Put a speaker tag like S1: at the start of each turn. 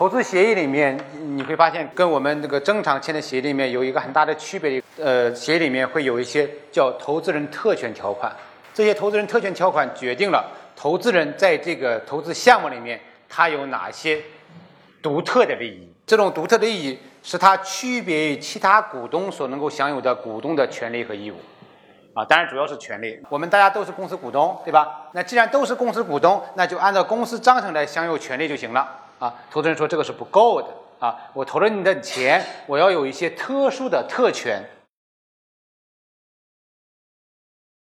S1: 投资协议里面你会发现，跟我们这个正常签的协议里面有一个很大的区别。呃，协议里面会有一些叫投资人特权条款，这些投资人特权条款决定了投资人在这个投资项目里面他有哪些独特的利益。这种独特的利益是他区别于其他股东所能够享有的股东的权利和义务。啊，当然主要是权利。我们大家都是公司股东，对吧？那既然都是公司股东，那就按照公司章程来享有权利就行了。啊，投资人说这个是不够的。啊，我投了你的钱，我要有一些特殊的特权。